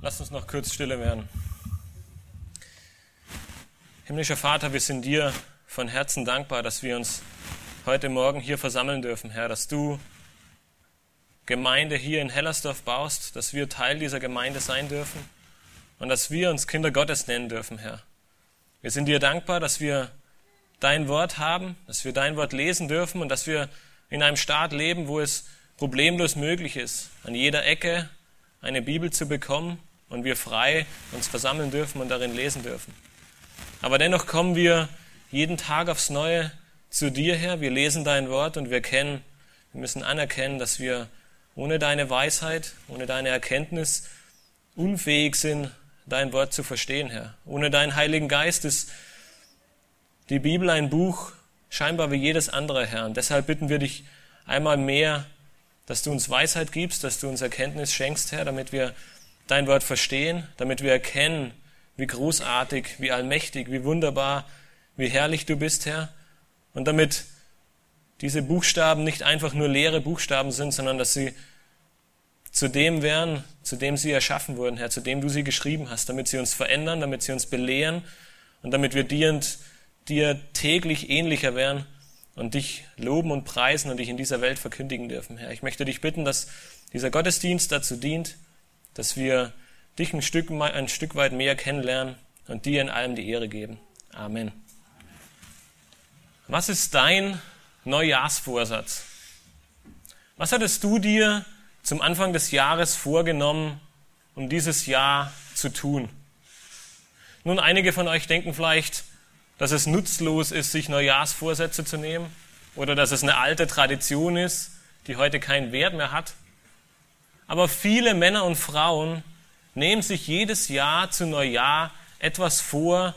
Lass uns noch kurz stille werden. Himmlischer Vater, wir sind dir von Herzen dankbar, dass wir uns heute Morgen hier versammeln dürfen, Herr, dass du Gemeinde hier in Hellersdorf baust, dass wir Teil dieser Gemeinde sein dürfen und dass wir uns Kinder Gottes nennen dürfen, Herr. Wir sind dir dankbar, dass wir dein Wort haben, dass wir dein Wort lesen dürfen und dass wir in einem Staat leben, wo es problemlos möglich ist, an jeder Ecke eine Bibel zu bekommen und wir frei uns versammeln dürfen und darin lesen dürfen. Aber dennoch kommen wir jeden Tag aufs Neue zu dir her. Wir lesen dein Wort und wir kennen, wir müssen anerkennen, dass wir ohne deine Weisheit, ohne deine Erkenntnis unfähig sind, dein Wort zu verstehen, Herr. Ohne deinen Heiligen Geist ist die Bibel ein Buch scheinbar wie jedes andere, Herr. Und deshalb bitten wir dich einmal mehr, dass du uns Weisheit gibst, dass du uns Erkenntnis schenkst, Herr, damit wir dein Wort verstehen, damit wir erkennen, wie großartig, wie allmächtig, wie wunderbar, wie herrlich du bist, Herr. Und damit diese Buchstaben nicht einfach nur leere Buchstaben sind, sondern dass sie zu dem werden, zu dem sie erschaffen wurden, Herr, zu dem du sie geschrieben hast, damit sie uns verändern, damit sie uns belehren und damit wir dir, und dir täglich ähnlicher werden und dich loben und preisen und dich in dieser Welt verkündigen dürfen, Herr. Ich möchte dich bitten, dass dieser Gottesdienst dazu dient, dass wir dich ein Stück, ein Stück weit mehr kennenlernen und dir in allem die Ehre geben. Amen. Was ist dein Neujahrsvorsatz? Was hattest du dir zum Anfang des Jahres vorgenommen, um dieses Jahr zu tun? Nun, einige von euch denken vielleicht, dass es nutzlos ist, sich Neujahrsvorsätze zu nehmen oder dass es eine alte Tradition ist, die heute keinen Wert mehr hat. Aber viele Männer und Frauen nehmen sich jedes Jahr zu Neujahr etwas vor,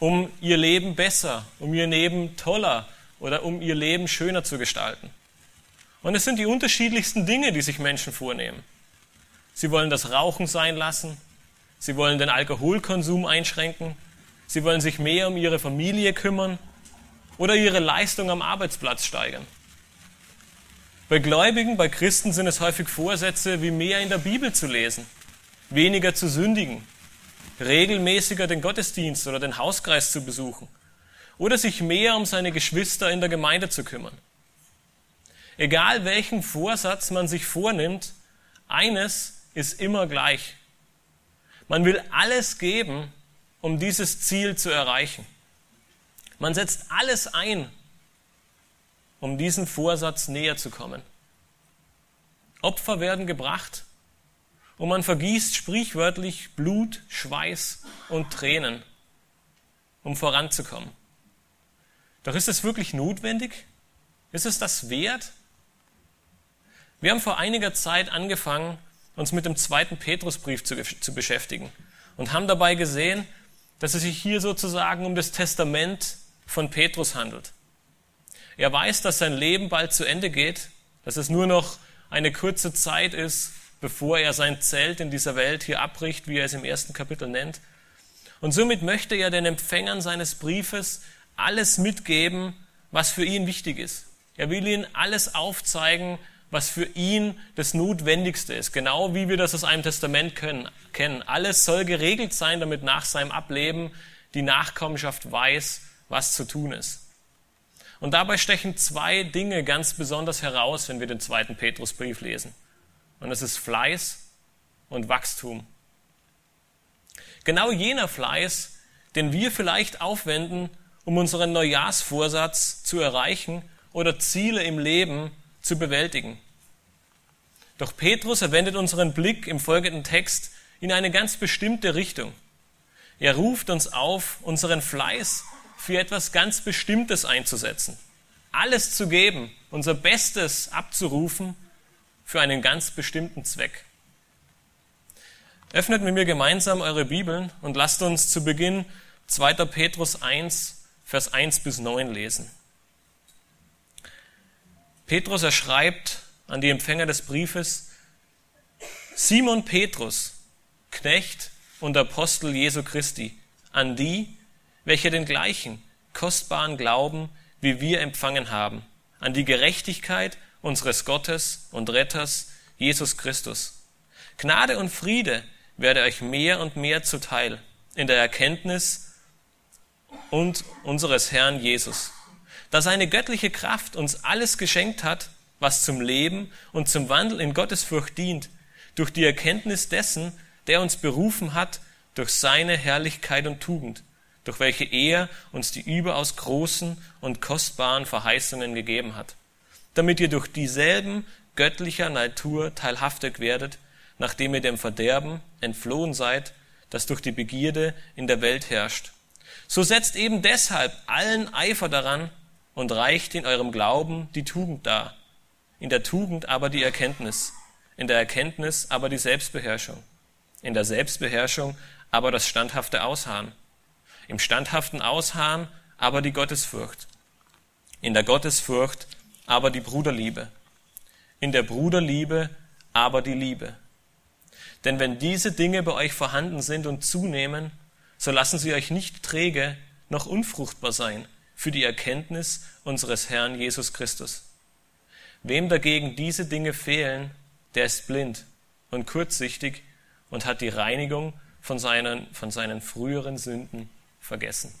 um ihr Leben besser, um ihr Leben toller oder um ihr Leben schöner zu gestalten. Und es sind die unterschiedlichsten Dinge, die sich Menschen vornehmen. Sie wollen das Rauchen sein lassen, sie wollen den Alkoholkonsum einschränken, sie wollen sich mehr um ihre Familie kümmern oder ihre Leistung am Arbeitsplatz steigern. Bei Gläubigen, bei Christen sind es häufig Vorsätze, wie mehr in der Bibel zu lesen, weniger zu sündigen, regelmäßiger den Gottesdienst oder den Hauskreis zu besuchen oder sich mehr um seine Geschwister in der Gemeinde zu kümmern. Egal welchen Vorsatz man sich vornimmt, eines ist immer gleich. Man will alles geben, um dieses Ziel zu erreichen. Man setzt alles ein, um diesen Vorsatz näher zu kommen. Opfer werden gebracht, und man vergießt sprichwörtlich Blut, Schweiß und Tränen, um voranzukommen. Doch ist es wirklich notwendig? Ist es das wert? Wir haben vor einiger Zeit angefangen, uns mit dem zweiten Petrusbrief zu, zu beschäftigen und haben dabei gesehen, dass es sich hier sozusagen um das Testament von Petrus handelt. Er weiß, dass sein Leben bald zu Ende geht, dass es nur noch eine kurze Zeit ist, bevor er sein Zelt in dieser Welt hier abbricht, wie er es im ersten Kapitel nennt. Und somit möchte er den Empfängern seines Briefes alles mitgeben, was für ihn wichtig ist. Er will ihnen alles aufzeigen, was für ihn das Notwendigste ist. Genau wie wir das aus einem Testament können, kennen. Alles soll geregelt sein, damit nach seinem Ableben die Nachkommenschaft weiß, was zu tun ist. Und dabei stechen zwei Dinge ganz besonders heraus, wenn wir den zweiten Petrusbrief lesen. Und es ist Fleiß und Wachstum. Genau jener Fleiß, den wir vielleicht aufwenden, um unseren Neujahrsvorsatz zu erreichen oder Ziele im Leben zu bewältigen. Doch Petrus erwendet unseren Blick im folgenden Text in eine ganz bestimmte Richtung. Er ruft uns auf, unseren Fleiß für etwas ganz Bestimmtes einzusetzen, alles zu geben, unser Bestes abzurufen für einen ganz bestimmten Zweck. Öffnet mit mir gemeinsam eure Bibeln und lasst uns zu Beginn 2. Petrus 1, Vers 1 bis 9 lesen. Petrus erschreibt an die Empfänger des Briefes, Simon Petrus, Knecht und Apostel Jesu Christi, an die, welche den gleichen kostbaren Glauben wie wir empfangen haben, an die Gerechtigkeit unseres Gottes und Retters, Jesus Christus. Gnade und Friede werde euch mehr und mehr zuteil in der Erkenntnis und unseres Herrn Jesus, da seine göttliche Kraft uns alles geschenkt hat, was zum Leben und zum Wandel in Gottesfurcht dient, durch die Erkenntnis dessen, der uns berufen hat, durch seine Herrlichkeit und Tugend, durch welche er uns die überaus großen und kostbaren Verheißungen gegeben hat, damit ihr durch dieselben göttlicher Natur teilhaftig werdet, nachdem ihr dem Verderben entflohen seid, das durch die Begierde in der Welt herrscht. So setzt eben deshalb allen Eifer daran und reicht in eurem Glauben die Tugend dar, in der Tugend aber die Erkenntnis, in der Erkenntnis aber die Selbstbeherrschung, in der Selbstbeherrschung aber das standhafte Ausharren, im standhaften Ausharren aber die Gottesfurcht, in der Gottesfurcht aber die Bruderliebe, in der Bruderliebe aber die Liebe. Denn wenn diese Dinge bei euch vorhanden sind und zunehmen, so lassen sie euch nicht träge noch unfruchtbar sein für die Erkenntnis unseres Herrn Jesus Christus. Wem dagegen diese Dinge fehlen, der ist blind und kurzsichtig und hat die Reinigung von seinen, von seinen früheren Sünden vergessen.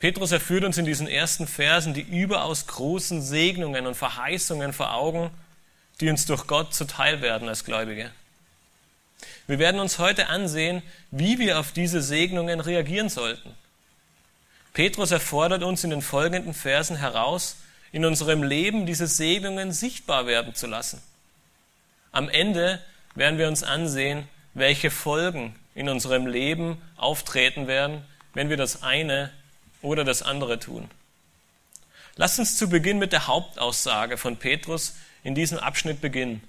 Petrus erführt uns in diesen ersten Versen die überaus großen Segnungen und Verheißungen vor Augen, die uns durch Gott zuteil werden als Gläubige. Wir werden uns heute ansehen, wie wir auf diese Segnungen reagieren sollten. Petrus erfordert uns in den folgenden Versen heraus, in unserem Leben diese Segnungen sichtbar werden zu lassen. Am Ende werden wir uns ansehen, welche Folgen in unserem Leben auftreten werden, wenn wir das eine oder das andere tun. Lasst uns zu Beginn mit der Hauptaussage von Petrus in diesem Abschnitt beginnen.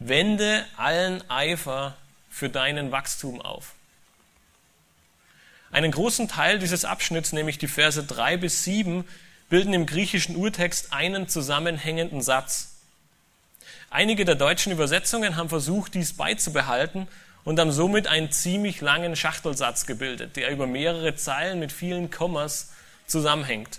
Wende allen Eifer für deinen Wachstum auf. Einen großen Teil dieses Abschnitts, nämlich die Verse 3 bis 7, bilden im griechischen Urtext einen zusammenhängenden Satz. Einige der deutschen Übersetzungen haben versucht, dies beizubehalten und haben somit einen ziemlich langen Schachtelsatz gebildet, der über mehrere Zeilen mit vielen Kommas zusammenhängt.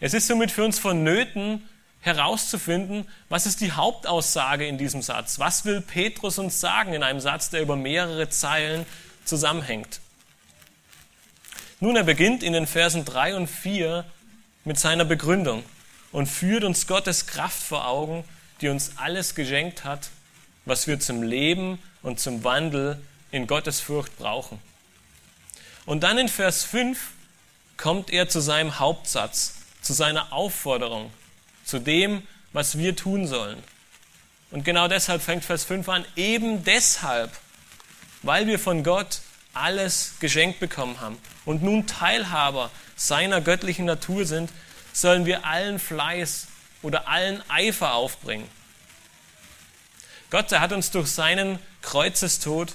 Es ist somit für uns vonnöten, herauszufinden, was ist die Hauptaussage in diesem Satz? Was will Petrus uns sagen in einem Satz, der über mehrere Zeilen zusammenhängt? Nun, er beginnt in den Versen 3 und 4 mit seiner Begründung und führt uns Gottes Kraft vor Augen, die uns alles geschenkt hat, was wir zum Leben und zum Wandel in Gottes Furcht brauchen. Und dann in Vers 5 kommt er zu seinem Hauptsatz, zu seiner Aufforderung, zu dem, was wir tun sollen. Und genau deshalb fängt Vers 5 an, eben deshalb, weil wir von Gott alles geschenkt bekommen haben und nun Teilhaber seiner göttlichen Natur sind, sollen wir allen Fleiß oder allen Eifer aufbringen. Gott, der hat uns durch seinen Kreuzestod,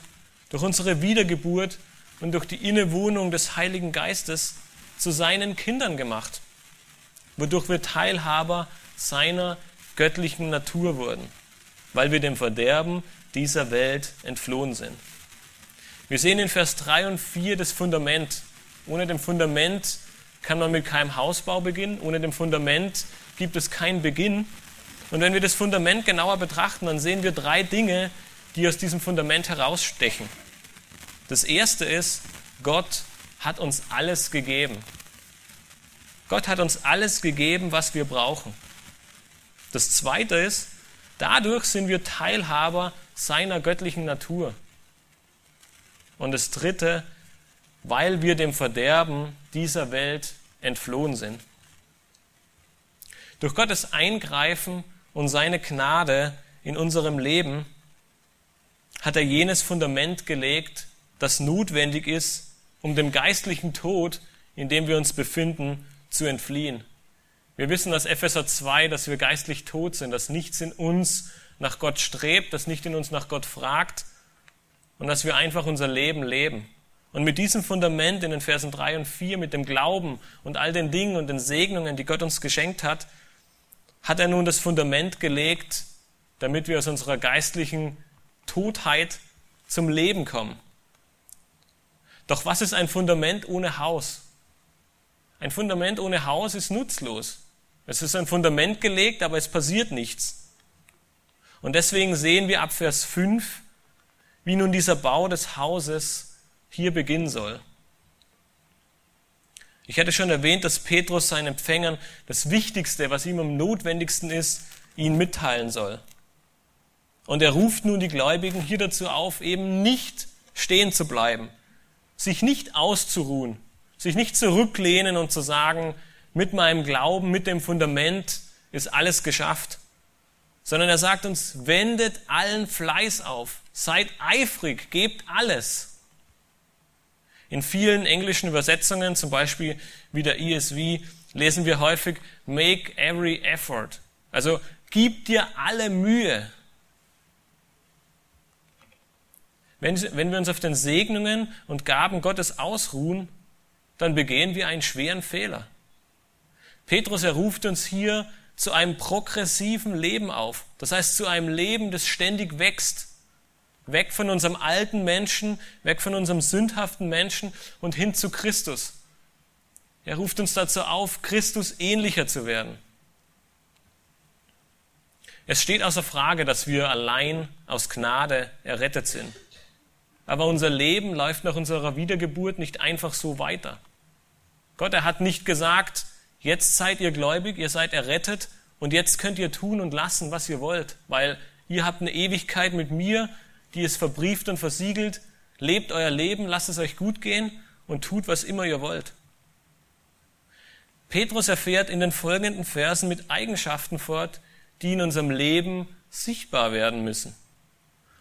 durch unsere Wiedergeburt und durch die Innewohnung des Heiligen Geistes zu seinen Kindern gemacht, wodurch wir Teilhaber seiner göttlichen Natur wurden, weil wir dem Verderben dieser Welt entflohen sind. Wir sehen in Vers 3 und 4 das Fundament. Ohne dem Fundament kann man mit keinem Hausbau beginnen. Ohne dem Fundament gibt es keinen Beginn. Und wenn wir das Fundament genauer betrachten, dann sehen wir drei Dinge, die aus diesem Fundament herausstechen. Das erste ist, Gott hat uns alles gegeben. Gott hat uns alles gegeben, was wir brauchen. Das zweite ist, dadurch sind wir Teilhaber seiner göttlichen Natur. Und das dritte, weil wir dem Verderben dieser Welt entflohen sind. Durch Gottes Eingreifen und seine Gnade in unserem Leben hat er jenes Fundament gelegt, das notwendig ist, um dem geistlichen Tod, in dem wir uns befinden, zu entfliehen. Wir wissen aus Epheser 2, dass wir geistlich tot sind, dass nichts in uns nach Gott strebt, dass nicht in uns nach Gott fragt und dass wir einfach unser Leben leben. Und mit diesem Fundament in den Versen 3 und 4, mit dem Glauben und all den Dingen und den Segnungen, die Gott uns geschenkt hat, hat er nun das Fundament gelegt, damit wir aus unserer geistlichen Totheit zum Leben kommen. Doch was ist ein Fundament ohne Haus? Ein Fundament ohne Haus ist nutzlos. Es ist ein Fundament gelegt, aber es passiert nichts. Und deswegen sehen wir ab Vers 5, wie nun dieser Bau des Hauses hier beginnen soll. Ich hatte schon erwähnt, dass Petrus seinen Empfängern das Wichtigste, was ihm am notwendigsten ist, ihnen mitteilen soll. Und er ruft nun die Gläubigen hier dazu auf, eben nicht stehen zu bleiben, sich nicht auszuruhen, sich nicht zurücklehnen und zu sagen, mit meinem Glauben, mit dem Fundament ist alles geschafft, sondern er sagt uns, wendet allen Fleiß auf, seid eifrig, gebt alles. In vielen englischen Übersetzungen, zum Beispiel wie der ESV, lesen wir häufig, make every effort. Also gib dir alle Mühe. Wenn, wenn wir uns auf den Segnungen und Gaben Gottes ausruhen, dann begehen wir einen schweren Fehler. Petrus, er ruft uns hier zu einem progressiven Leben auf. Das heißt, zu einem Leben, das ständig wächst. Weg von unserem alten Menschen, weg von unserem sündhaften Menschen und hin zu Christus. Er ruft uns dazu auf, Christus ähnlicher zu werden. Es steht außer Frage, dass wir allein aus Gnade errettet sind. Aber unser Leben läuft nach unserer Wiedergeburt nicht einfach so weiter. Gott, er hat nicht gesagt, jetzt seid ihr gläubig, ihr seid errettet und jetzt könnt ihr tun und lassen, was ihr wollt, weil ihr habt eine Ewigkeit mit mir, die ist verbrieft und versiegelt. Lebt euer Leben, lasst es euch gut gehen und tut, was immer ihr wollt. Petrus erfährt in den folgenden Versen mit Eigenschaften fort, die in unserem Leben sichtbar werden müssen.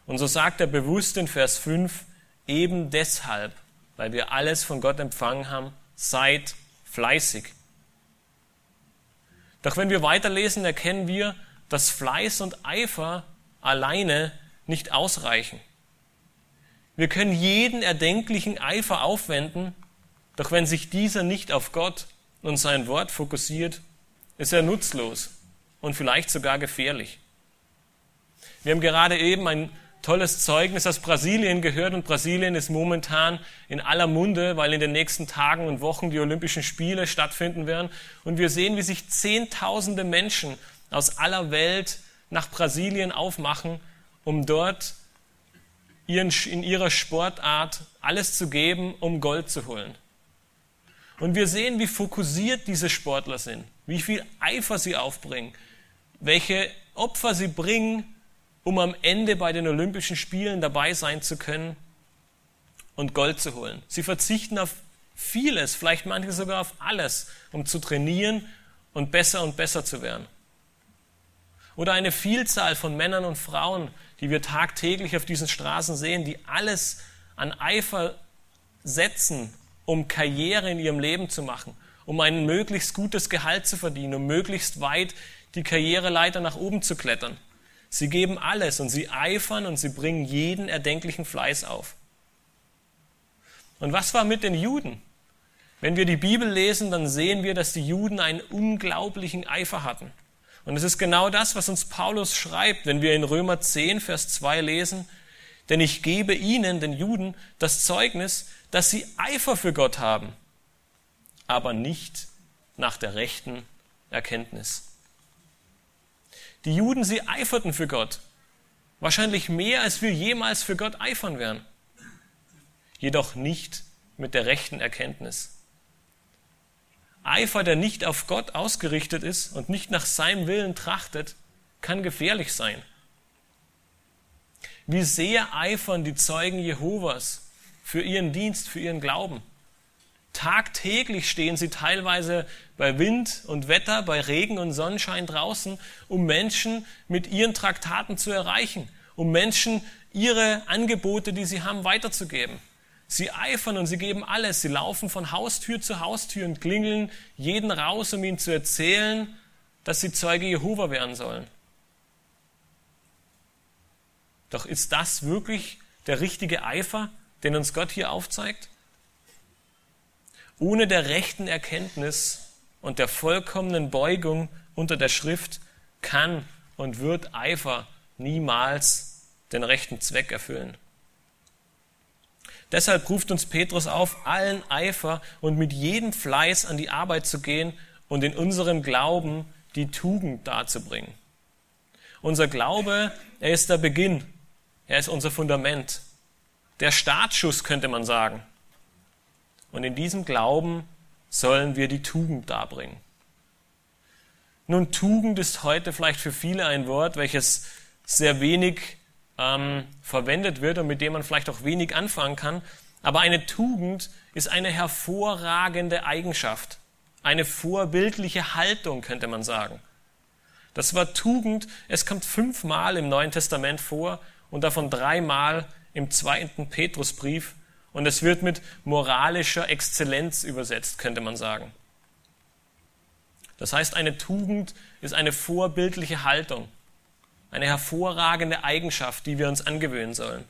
Und so sagt er bewusst in Vers 5, eben deshalb, weil wir alles von Gott empfangen haben, seid fleißig. Doch wenn wir weiterlesen, erkennen wir, dass Fleiß und Eifer alleine nicht ausreichen. Wir können jeden erdenklichen Eifer aufwenden, doch wenn sich dieser nicht auf Gott und sein Wort fokussiert, ist er nutzlos und vielleicht sogar gefährlich. Wir haben gerade eben ein tolles Zeugnis aus Brasilien gehört und Brasilien ist momentan in aller Munde, weil in den nächsten Tagen und Wochen die Olympischen Spiele stattfinden werden. Und wir sehen, wie sich Zehntausende Menschen aus aller Welt nach Brasilien aufmachen, um dort in ihrer Sportart alles zu geben, um Gold zu holen. Und wir sehen, wie fokussiert diese Sportler sind, wie viel Eifer sie aufbringen, welche Opfer sie bringen, um am Ende bei den Olympischen Spielen dabei sein zu können und Gold zu holen. Sie verzichten auf vieles, vielleicht manche sogar auf alles, um zu trainieren und besser und besser zu werden. Oder eine Vielzahl von Männern und Frauen, die wir tagtäglich auf diesen Straßen sehen, die alles an Eifer setzen, um Karriere in ihrem Leben zu machen, um ein möglichst gutes Gehalt zu verdienen, um möglichst weit die Karriereleiter nach oben zu klettern. Sie geben alles und sie eifern und sie bringen jeden erdenklichen Fleiß auf. Und was war mit den Juden? Wenn wir die Bibel lesen, dann sehen wir, dass die Juden einen unglaublichen Eifer hatten. Und es ist genau das, was uns Paulus schreibt, wenn wir in Römer 10, Vers 2 lesen, denn ich gebe ihnen, den Juden, das Zeugnis, dass sie Eifer für Gott haben, aber nicht nach der rechten Erkenntnis. Die Juden, sie eiferten für Gott. Wahrscheinlich mehr, als wir jemals für Gott eifern werden. Jedoch nicht mit der rechten Erkenntnis. Eifer, der nicht auf Gott ausgerichtet ist und nicht nach seinem Willen trachtet, kann gefährlich sein. Wie sehr eifern die Zeugen Jehovas für ihren Dienst, für ihren Glauben. Tagtäglich stehen sie teilweise bei Wind und Wetter, bei Regen und Sonnenschein draußen, um Menschen mit ihren Traktaten zu erreichen, um Menschen ihre Angebote, die sie haben, weiterzugeben. Sie eifern und sie geben alles. Sie laufen von Haustür zu Haustür und klingeln jeden raus, um ihnen zu erzählen, dass sie Zeuge Jehova werden sollen. Doch ist das wirklich der richtige Eifer, den uns Gott hier aufzeigt? Ohne der rechten Erkenntnis und der vollkommenen Beugung unter der Schrift kann und wird Eifer niemals den rechten Zweck erfüllen. Deshalb ruft uns Petrus auf, allen Eifer und mit jedem Fleiß an die Arbeit zu gehen und in unserem Glauben die Tugend darzubringen. Unser Glaube, er ist der Beginn. Er ist unser Fundament. Der Startschuss könnte man sagen. Und in diesem Glauben sollen wir die Tugend darbringen. Nun, Tugend ist heute vielleicht für viele ein Wort, welches sehr wenig ähm, verwendet wird und mit dem man vielleicht auch wenig anfangen kann. Aber eine Tugend ist eine hervorragende Eigenschaft, eine vorbildliche Haltung, könnte man sagen. Das Wort Tugend, es kommt fünfmal im Neuen Testament vor und davon dreimal im zweiten Petrusbrief und es wird mit moralischer Exzellenz übersetzt, könnte man sagen. Das heißt, eine Tugend ist eine vorbildliche Haltung, eine hervorragende Eigenschaft, die wir uns angewöhnen sollen.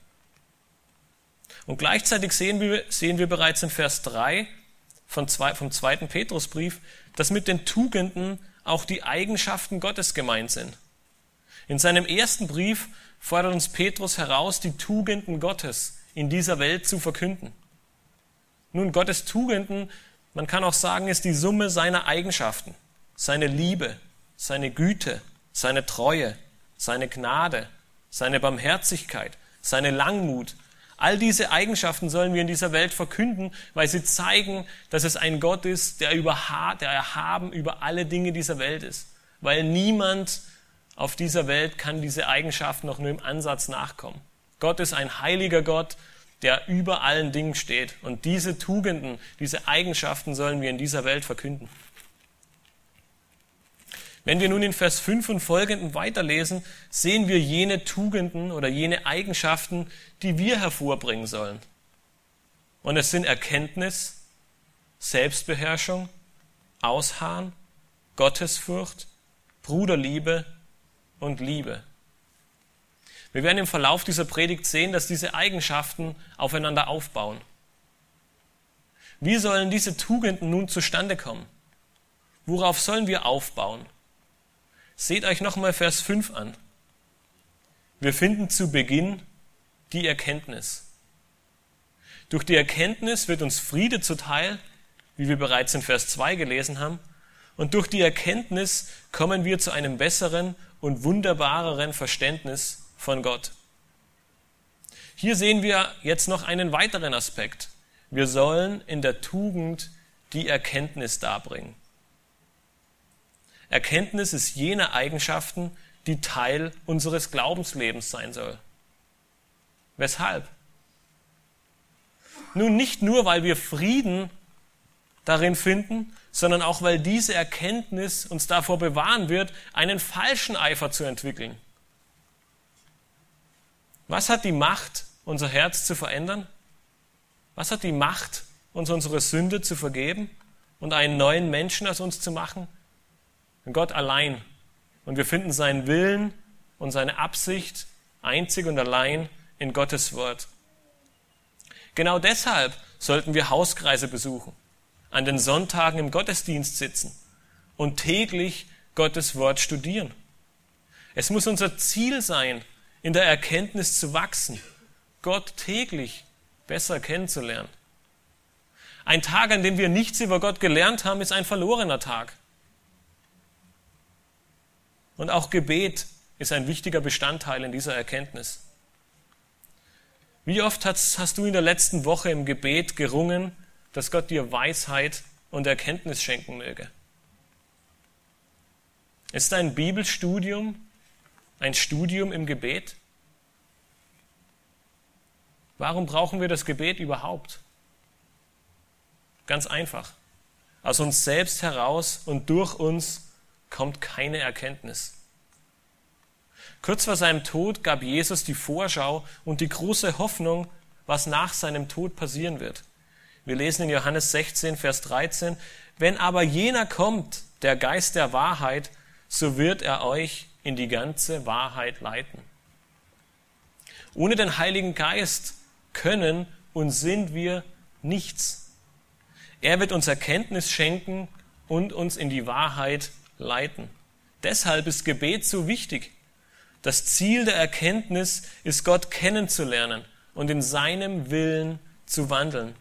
Und gleichzeitig sehen wir, sehen wir bereits in Vers 3 vom zweiten Petrusbrief, dass mit den Tugenden auch die Eigenschaften Gottes gemeint sind. In seinem ersten Brief fordert uns Petrus heraus, die Tugenden Gottes in dieser Welt zu verkünden. Nun, Gottes Tugenden, man kann auch sagen, ist die Summe seiner Eigenschaften, seine Liebe, seine Güte, seine Treue, seine Gnade, seine Barmherzigkeit, seine Langmut. All diese Eigenschaften sollen wir in dieser Welt verkünden, weil sie zeigen, dass es ein Gott ist, der, über, der erhaben über alle Dinge dieser Welt ist. Weil niemand auf dieser Welt kann diese Eigenschaften noch nur im Ansatz nachkommen. Gott ist ein heiliger Gott, der über allen Dingen steht. Und diese Tugenden, diese Eigenschaften sollen wir in dieser Welt verkünden. Wenn wir nun in Vers 5 und folgenden weiterlesen, sehen wir jene Tugenden oder jene Eigenschaften, die wir hervorbringen sollen. Und es sind Erkenntnis, Selbstbeherrschung, Ausharren, Gottesfurcht, Bruderliebe und Liebe. Wir werden im Verlauf dieser Predigt sehen, dass diese Eigenschaften aufeinander aufbauen. Wie sollen diese Tugenden nun zustande kommen? Worauf sollen wir aufbauen? Seht euch nochmal Vers 5 an. Wir finden zu Beginn die Erkenntnis. Durch die Erkenntnis wird uns Friede zuteil, wie wir bereits in Vers 2 gelesen haben, und durch die Erkenntnis kommen wir zu einem besseren und wunderbareren Verständnis von Gott. Hier sehen wir jetzt noch einen weiteren Aspekt. Wir sollen in der Tugend die Erkenntnis darbringen. Erkenntnis ist jene Eigenschaften, die Teil unseres Glaubenslebens sein soll. Weshalb? Nun nicht nur, weil wir Frieden darin finden, sondern auch weil diese Erkenntnis uns davor bewahren wird, einen falschen Eifer zu entwickeln. Was hat die Macht, unser Herz zu verändern? Was hat die Macht, uns unsere Sünde zu vergeben und einen neuen Menschen aus uns zu machen? Gott allein. Und wir finden seinen Willen und seine Absicht einzig und allein in Gottes Wort. Genau deshalb sollten wir Hauskreise besuchen an den Sonntagen im Gottesdienst sitzen und täglich Gottes Wort studieren. Es muss unser Ziel sein, in der Erkenntnis zu wachsen, Gott täglich besser kennenzulernen. Ein Tag, an dem wir nichts über Gott gelernt haben, ist ein verlorener Tag. Und auch Gebet ist ein wichtiger Bestandteil in dieser Erkenntnis. Wie oft hast, hast du in der letzten Woche im Gebet gerungen, dass Gott dir Weisheit und Erkenntnis schenken möge. Ist ein Bibelstudium ein Studium im Gebet? Warum brauchen wir das Gebet überhaupt? Ganz einfach. Aus uns selbst heraus und durch uns kommt keine Erkenntnis. Kurz vor seinem Tod gab Jesus die Vorschau und die große Hoffnung, was nach seinem Tod passieren wird. Wir lesen in Johannes 16, Vers 13, wenn aber jener kommt, der Geist der Wahrheit, so wird er euch in die ganze Wahrheit leiten. Ohne den Heiligen Geist können und sind wir nichts. Er wird uns Erkenntnis schenken und uns in die Wahrheit leiten. Deshalb ist Gebet so wichtig. Das Ziel der Erkenntnis ist, Gott kennenzulernen und in seinem Willen zu wandeln.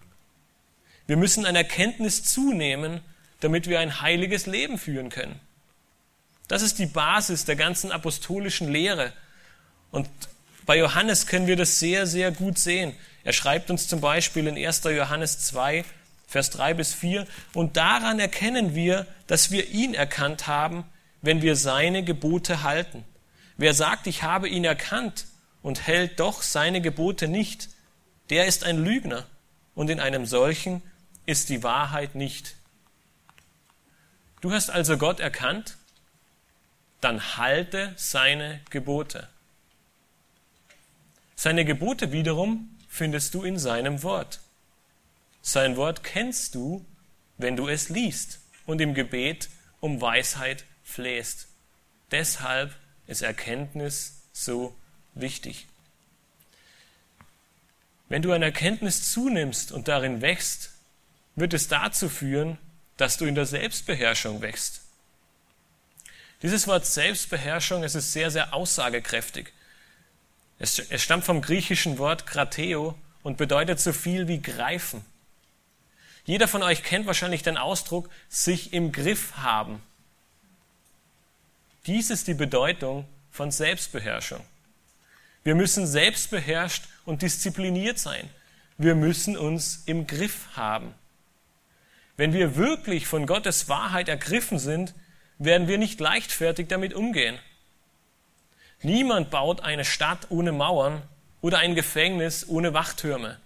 Wir müssen an Erkenntnis zunehmen, damit wir ein heiliges Leben führen können. Das ist die Basis der ganzen apostolischen Lehre. Und bei Johannes können wir das sehr, sehr gut sehen. Er schreibt uns zum Beispiel in 1. Johannes 2, Vers 3 bis 4, und daran erkennen wir, dass wir ihn erkannt haben, wenn wir seine Gebote halten. Wer sagt, ich habe ihn erkannt und hält doch seine Gebote nicht, der ist ein Lügner, und in einem solchen ist die Wahrheit nicht. Du hast also Gott erkannt, dann halte seine Gebote. Seine Gebote wiederum findest du in seinem Wort. Sein Wort kennst du, wenn du es liest und im Gebet um Weisheit flehst. Deshalb ist Erkenntnis so wichtig. Wenn du an Erkenntnis zunimmst und darin wächst, wird es dazu führen, dass du in der Selbstbeherrschung wächst. Dieses Wort Selbstbeherrschung, es ist sehr, sehr aussagekräftig. Es, es stammt vom griechischen Wort krateo und bedeutet so viel wie greifen. Jeder von euch kennt wahrscheinlich den Ausdruck sich im Griff haben. Dies ist die Bedeutung von Selbstbeherrschung. Wir müssen selbstbeherrscht und diszipliniert sein. Wir müssen uns im Griff haben. Wenn wir wirklich von Gottes Wahrheit ergriffen sind, werden wir nicht leichtfertig damit umgehen. Niemand baut eine Stadt ohne Mauern oder ein Gefängnis ohne Wachtürme.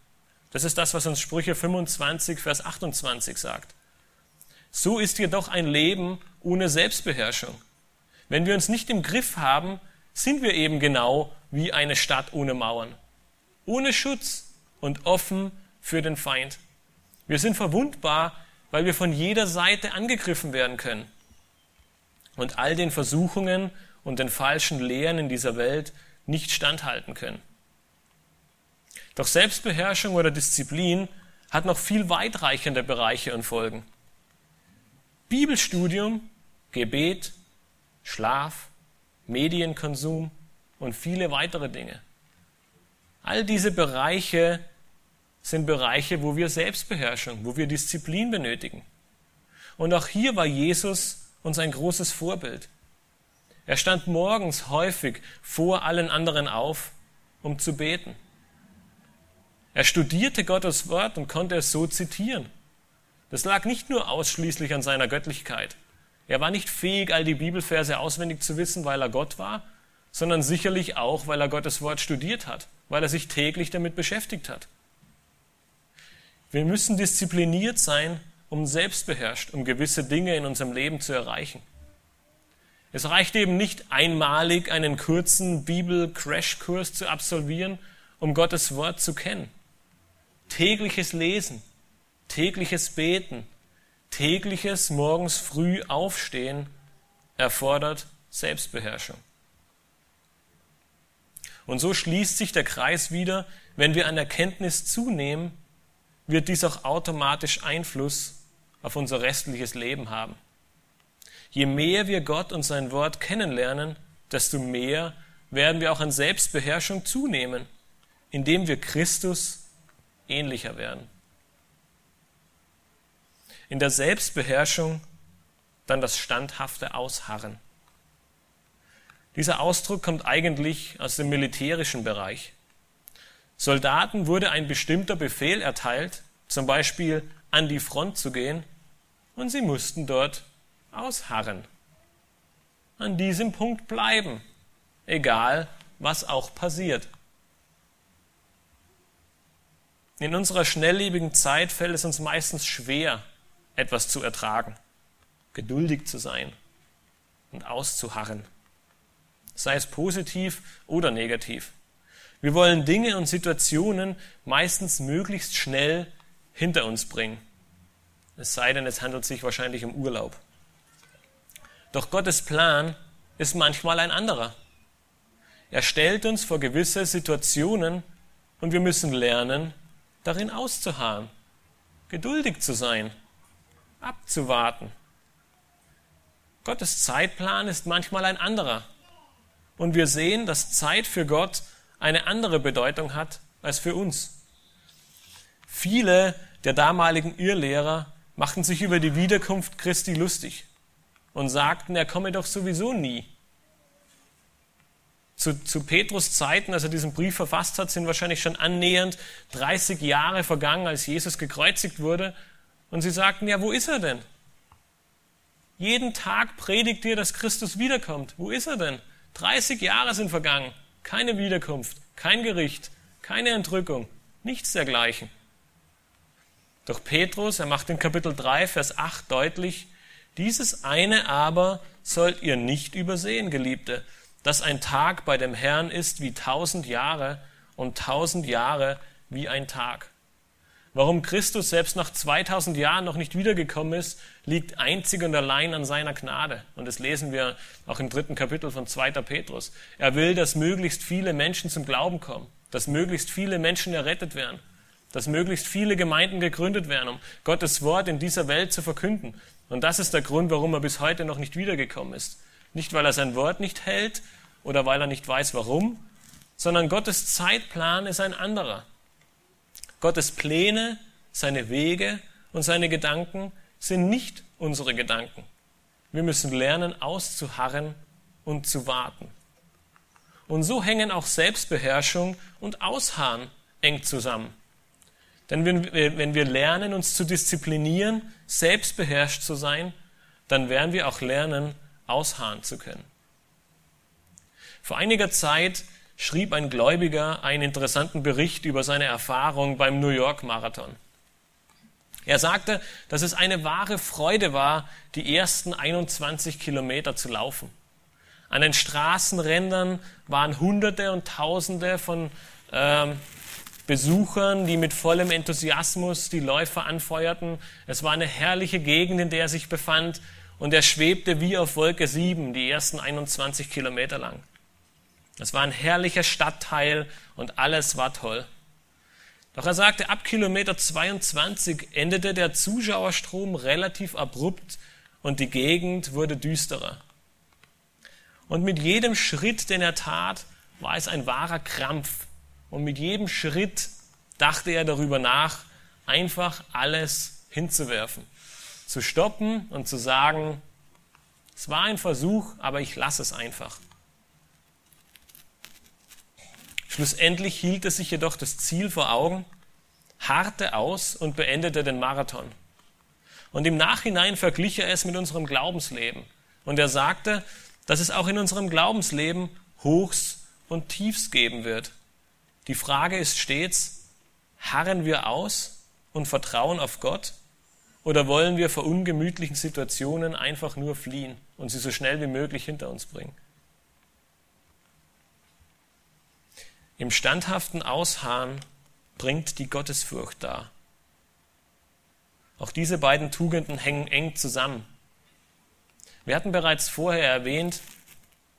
Das ist das, was uns Sprüche 25, Vers 28 sagt. So ist jedoch ein Leben ohne Selbstbeherrschung. Wenn wir uns nicht im Griff haben, sind wir eben genau wie eine Stadt ohne Mauern, ohne Schutz und offen für den Feind. Wir sind verwundbar, weil wir von jeder Seite angegriffen werden können und all den Versuchungen und den falschen Lehren in dieser Welt nicht standhalten können. Doch Selbstbeherrschung oder Disziplin hat noch viel weitreichende Bereiche und Folgen. Bibelstudium, Gebet, Schlaf, Medienkonsum und viele weitere Dinge. All diese Bereiche sind Bereiche, wo wir Selbstbeherrschung, wo wir Disziplin benötigen. Und auch hier war Jesus uns ein großes Vorbild. Er stand morgens häufig vor allen anderen auf, um zu beten. Er studierte Gottes Wort und konnte es so zitieren. Das lag nicht nur ausschließlich an seiner Göttlichkeit. Er war nicht fähig, all die Bibelverse auswendig zu wissen, weil er Gott war, sondern sicherlich auch, weil er Gottes Wort studiert hat, weil er sich täglich damit beschäftigt hat. Wir müssen diszipliniert sein, um selbstbeherrscht, um gewisse Dinge in unserem Leben zu erreichen. Es reicht eben nicht einmalig einen kurzen Bibel-Crashkurs zu absolvieren, um Gottes Wort zu kennen. Tägliches Lesen, tägliches Beten, tägliches morgens früh aufstehen erfordert Selbstbeherrschung. Und so schließt sich der Kreis wieder, wenn wir an Erkenntnis zunehmen, wird dies auch automatisch Einfluss auf unser restliches Leben haben. Je mehr wir Gott und sein Wort kennenlernen, desto mehr werden wir auch an Selbstbeherrschung zunehmen, indem wir Christus ähnlicher werden. In der Selbstbeherrschung dann das standhafte Ausharren. Dieser Ausdruck kommt eigentlich aus dem militärischen Bereich. Soldaten wurde ein bestimmter Befehl erteilt, zum Beispiel an die Front zu gehen, und sie mussten dort ausharren. An diesem Punkt bleiben, egal was auch passiert. In unserer schnelllebigen Zeit fällt es uns meistens schwer, etwas zu ertragen, geduldig zu sein und auszuharren, sei es positiv oder negativ. Wir wollen Dinge und Situationen meistens möglichst schnell hinter uns bringen. Es sei denn, es handelt sich wahrscheinlich um Urlaub. Doch Gottes Plan ist manchmal ein anderer. Er stellt uns vor gewisse Situationen und wir müssen lernen, darin auszuharren, geduldig zu sein, abzuwarten. Gottes Zeitplan ist manchmal ein anderer. Und wir sehen, dass Zeit für Gott eine andere Bedeutung hat als für uns. Viele der damaligen Irrlehrer machten sich über die Wiederkunft Christi lustig. und sagten, er komme doch sowieso nie. Zu, zu Petrus Zeiten, als er diesen Brief verfasst hat, sind wahrscheinlich schon annähernd 30 Jahre vergangen, als Jesus gekreuzigt wurde. Und sie sagten, ja, wo ist er denn? Jeden Tag predigt ihr, dass Christus wiederkommt. Wo ist er denn? 30 Jahre sind vergangen. Keine Wiederkunft, kein Gericht, keine Entrückung, nichts dergleichen. Doch Petrus, er macht in Kapitel 3, Vers 8 deutlich, dieses eine aber sollt ihr nicht übersehen, Geliebte, dass ein Tag bei dem Herrn ist wie tausend Jahre und tausend Jahre wie ein Tag. Warum Christus selbst nach 2000 Jahren noch nicht wiedergekommen ist, liegt einzig und allein an seiner Gnade. Und das lesen wir auch im dritten Kapitel von 2. Petrus. Er will, dass möglichst viele Menschen zum Glauben kommen, dass möglichst viele Menschen errettet werden, dass möglichst viele Gemeinden gegründet werden, um Gottes Wort in dieser Welt zu verkünden. Und das ist der Grund, warum er bis heute noch nicht wiedergekommen ist. Nicht, weil er sein Wort nicht hält oder weil er nicht weiß, warum, sondern Gottes Zeitplan ist ein anderer. Gottes Pläne, seine Wege und seine Gedanken sind nicht unsere Gedanken. Wir müssen lernen, auszuharren und zu warten. Und so hängen auch Selbstbeherrschung und Ausharren eng zusammen. Denn wenn wir lernen, uns zu disziplinieren, selbstbeherrscht zu sein, dann werden wir auch lernen, ausharren zu können. Vor einiger Zeit schrieb ein Gläubiger einen interessanten Bericht über seine Erfahrung beim New York Marathon. Er sagte, dass es eine wahre Freude war, die ersten 21 Kilometer zu laufen. An den Straßenrändern waren Hunderte und Tausende von ähm, Besuchern, die mit vollem Enthusiasmus die Läufer anfeuerten. Es war eine herrliche Gegend, in der er sich befand, und er schwebte wie auf Wolke 7 die ersten 21 Kilometer lang. Es war ein herrlicher Stadtteil und alles war toll. Doch er sagte, ab Kilometer 22 endete der Zuschauerstrom relativ abrupt und die Gegend wurde düsterer. Und mit jedem Schritt, den er tat, war es ein wahrer Krampf. Und mit jedem Schritt dachte er darüber nach, einfach alles hinzuwerfen, zu stoppen und zu sagen, es war ein Versuch, aber ich lasse es einfach. Schlussendlich hielt er sich jedoch das Ziel vor Augen, harrte aus und beendete den Marathon. Und im Nachhinein verglich er es mit unserem Glaubensleben. Und er sagte, dass es auch in unserem Glaubensleben Hochs und Tiefs geben wird. Die Frage ist stets, harren wir aus und vertrauen auf Gott oder wollen wir vor ungemütlichen Situationen einfach nur fliehen und sie so schnell wie möglich hinter uns bringen? Im standhaften Ausharren bringt die Gottesfurcht dar. Auch diese beiden Tugenden hängen eng zusammen. Wir hatten bereits vorher erwähnt,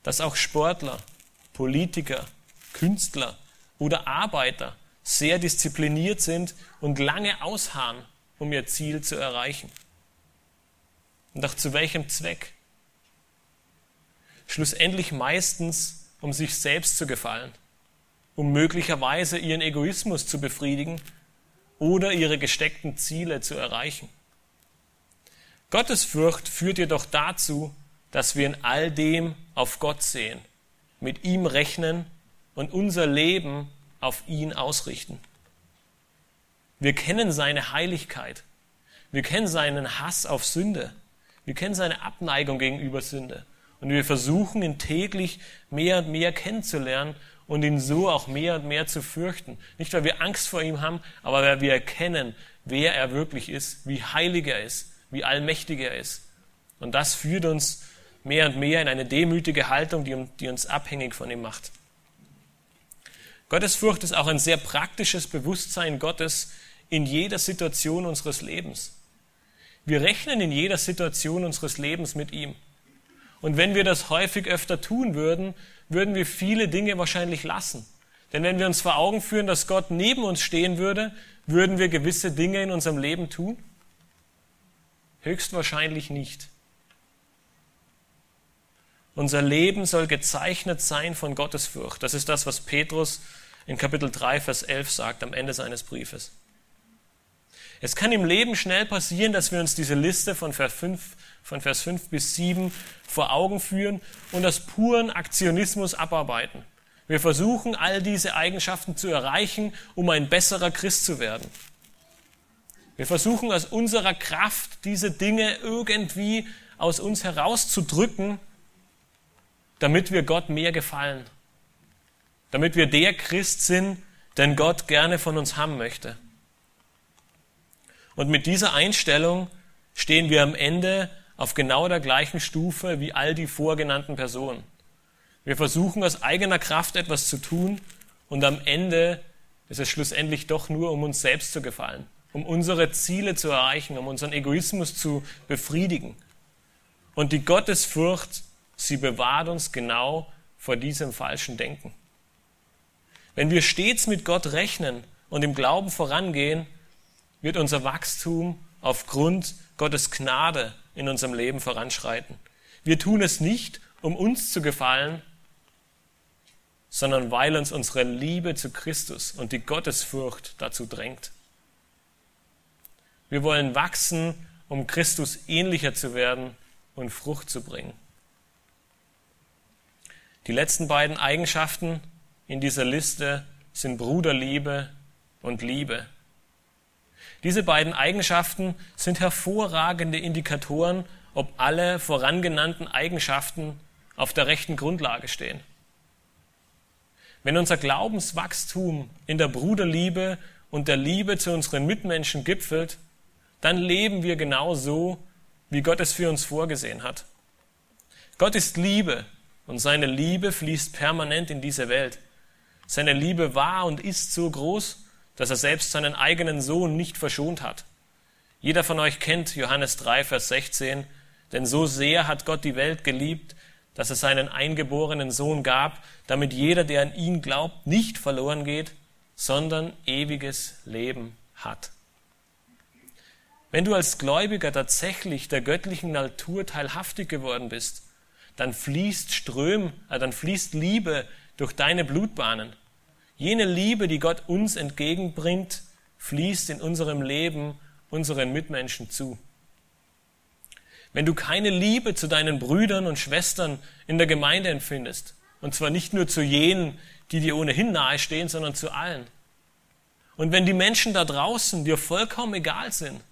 dass auch Sportler, Politiker, Künstler oder Arbeiter sehr diszipliniert sind und lange ausharren, um ihr Ziel zu erreichen. Und auch zu welchem Zweck? Schlussendlich meistens, um sich selbst zu gefallen, um möglicherweise ihren Egoismus zu befriedigen oder ihre gesteckten Ziele zu erreichen. Gottesfurcht führt jedoch dazu, dass wir in all dem auf Gott sehen, mit ihm rechnen und unser Leben auf ihn ausrichten. Wir kennen seine Heiligkeit. Wir kennen seinen Hass auf Sünde. Wir kennen seine Abneigung gegenüber Sünde. Und wir versuchen ihn täglich mehr und mehr kennenzulernen und ihn so auch mehr und mehr zu fürchten. Nicht, weil wir Angst vor ihm haben, aber weil wir erkennen, wer er wirklich ist, wie heilig er ist, wie allmächtig er ist. Und das führt uns mehr und mehr in eine demütige Haltung, die, uns abhängig von ihm macht. Gottesfurcht ist auch ein sehr praktisches Bewusstsein Gottes in jeder Situation unseres Lebens. Wir rechnen in jeder Situation unseres Lebens mit ihm. Und wenn wir das häufig öfter tun würden, würden wir viele Dinge wahrscheinlich lassen. Denn wenn wir uns vor Augen führen, dass Gott neben uns stehen würde, würden wir gewisse Dinge in unserem Leben tun? Höchstwahrscheinlich nicht. Unser Leben soll gezeichnet sein von Gottesfurcht. Das ist das, was Petrus in Kapitel 3, Vers 11 sagt, am Ende seines Briefes. Es kann im Leben schnell passieren, dass wir uns diese Liste von Vers 5 von Vers 5 bis 7 vor Augen führen und aus puren Aktionismus abarbeiten. Wir versuchen, all diese Eigenschaften zu erreichen, um ein besserer Christ zu werden. Wir versuchen aus unserer Kraft diese Dinge irgendwie aus uns herauszudrücken, damit wir Gott mehr gefallen. Damit wir der Christ sind, den Gott gerne von uns haben möchte. Und mit dieser Einstellung stehen wir am Ende auf genau der gleichen Stufe wie all die vorgenannten Personen. Wir versuchen aus eigener Kraft etwas zu tun und am Ende ist es schlussendlich doch nur, um uns selbst zu gefallen um unsere Ziele zu erreichen, um unseren Egoismus zu befriedigen. Und die Gottesfurcht, sie bewahrt uns genau vor diesem falschen Denken. Wenn wir stets mit Gott rechnen und im Glauben vorangehen, wird unser Wachstum aufgrund Gottes Gnade in unserem Leben voranschreiten. Wir tun es nicht, um uns zu gefallen, sondern weil uns unsere Liebe zu Christus und die Gottesfurcht dazu drängt. Wir wollen wachsen, um Christus ähnlicher zu werden und Frucht zu bringen. Die letzten beiden Eigenschaften in dieser Liste sind Bruderliebe und Liebe. Diese beiden Eigenschaften sind hervorragende Indikatoren, ob alle vorangenannten Eigenschaften auf der rechten Grundlage stehen. Wenn unser Glaubenswachstum in der Bruderliebe und der Liebe zu unseren Mitmenschen gipfelt, dann leben wir genau so, wie Gott es für uns vorgesehen hat. Gott ist Liebe und seine Liebe fließt permanent in diese Welt. Seine Liebe war und ist so groß, dass er selbst seinen eigenen Sohn nicht verschont hat. Jeder von euch kennt Johannes 3, Vers 16, denn so sehr hat Gott die Welt geliebt, dass er seinen eingeborenen Sohn gab, damit jeder, der an ihn glaubt, nicht verloren geht, sondern ewiges Leben hat. Wenn du als Gläubiger tatsächlich der göttlichen Natur teilhaftig geworden bist, dann fließt Ström, äh, dann fließt Liebe durch deine Blutbahnen. Jene Liebe, die Gott uns entgegenbringt, fließt in unserem Leben unseren Mitmenschen zu. Wenn du keine Liebe zu deinen Brüdern und Schwestern in der Gemeinde empfindest, und zwar nicht nur zu jenen, die dir ohnehin nahestehen, sondern zu allen. Und wenn die Menschen da draußen dir vollkommen egal sind,